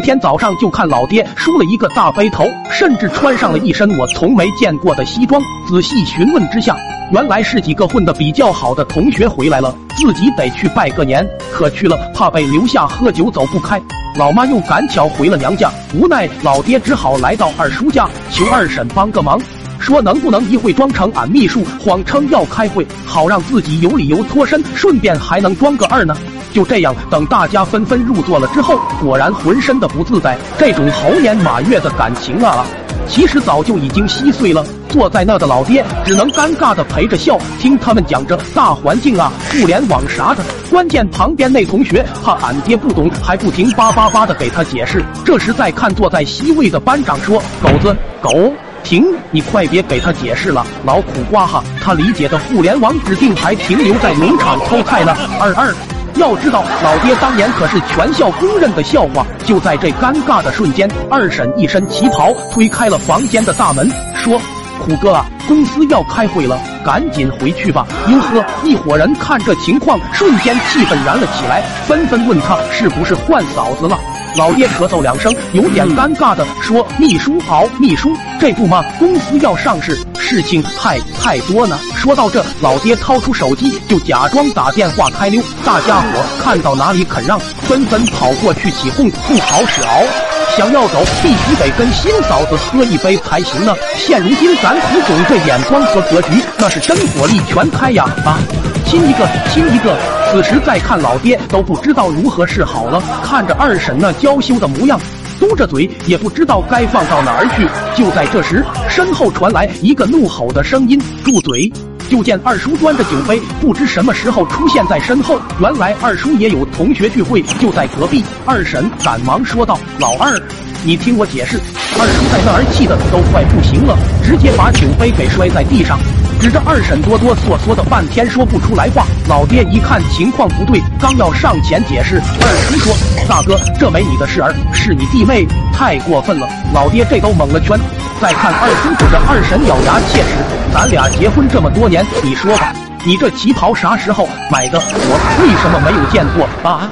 天早上就看老爹梳了一个大背头，甚至穿上了一身我从没见过的西装。仔细询问之下，原来是几个混得比较好的同学回来了，自己得去拜个年，可去了怕被留下喝酒走不开。老妈又赶巧回了娘家，无奈老爹只好来到二叔家求二婶帮个忙，说能不能一会装成俺秘书，谎称要开会，好让自己有理由脱身，顺便还能装个二呢。就这样，等大家纷纷入座了之后，果然浑身的不自在。这种猴年马月的感情啊，其实早就已经稀碎了。坐在那的老爹只能尴尬的陪着笑，听他们讲着大环境啊、互联网啥的。关键旁边那同学怕俺爹不懂，还不停叭叭叭的给他解释。这时再看坐在席位的班长说：“狗子，狗停，你快别给他解释了，老苦瓜哈，他理解的互联网指定还停留在农场偷菜呢。”二二。要知道，老爹当年可是全校公认的笑话。就在这尴尬的瞬间，二婶一身旗袍推开了房间的大门，说：“虎哥啊，公司要开会了，赶紧回去吧。”哟呵，一伙人看这情况，瞬间气氛燃了起来，纷纷问他是不是换嫂子了。老爹咳嗽两声，有点尴尬的说：“秘书好，秘书，这不嘛，公司要上市，事情太太多呢。”说到这，老爹掏出手机就假装打电话开溜。大家伙看到哪里肯让，纷纷跑过去起哄，不好使哦！想要走，必须得跟新嫂子喝一杯才行呢。现如今咱胡总这眼光和格局，那是真火力全开呀！啊，亲一个，亲一个。此时再看老爹都不知道如何是好了，看着二婶那娇羞的模样，嘟着嘴也不知道该放到哪儿去。就在这时，身后传来一个怒吼的声音：“住嘴！”就见二叔端着酒杯，不知什么时候出现在身后。原来二叔也有同学聚会，就在隔壁。二婶赶忙说道：“老二，你听我解释。”二叔在那儿气得都快不行了，直接把酒杯给摔在地上。指着二婶哆哆嗦嗦的半天说不出来话，老爹一看情况不对，刚要上前解释，二叔说：“大哥，这没你的事儿，是你弟妹，太过分了。”老爹这都蒙了圈。再看二叔指着二婶咬牙切齿：“咱俩结婚这么多年，你说吧，你这旗袍啥时候买的？我为什么没有见过啊？”